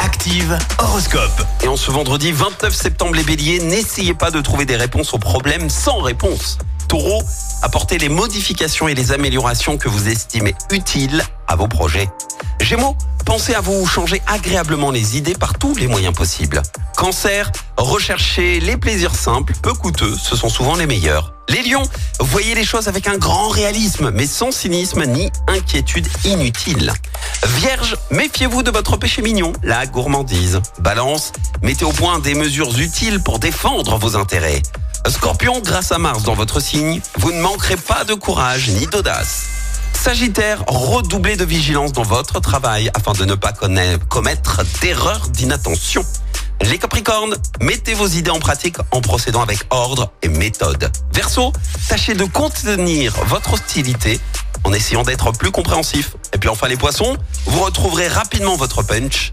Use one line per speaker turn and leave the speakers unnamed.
Active Horoscope.
Et en ce vendredi 29 septembre, les béliers, n'essayez pas de trouver des réponses aux problèmes sans réponse. Taureau, apportez les modifications et les améliorations que vous estimez utiles à vos projets. Gémeaux, pensez à vous changer agréablement les idées par tous les moyens possibles. Cancer, recherchez les plaisirs simples, peu coûteux, ce sont souvent les meilleurs. Les lions, voyez les choses avec un grand réalisme, mais sans cynisme ni inquiétude inutile. Vierge, méfiez-vous de votre péché mignon, la gourmandise. Balance, mettez au point des mesures utiles pour défendre vos intérêts. Scorpion, grâce à Mars dans votre signe, vous ne manquerez pas de courage ni d'audace. Sagittaire, redoublez de vigilance dans votre travail afin de ne pas commettre d'erreurs d'inattention. Les Capricornes, mettez vos idées en pratique en procédant avec ordre et méthode. Verseau, tâchez de contenir votre hostilité en essayant d'être plus compréhensif. Et puis enfin les Poissons, vous retrouverez rapidement votre punch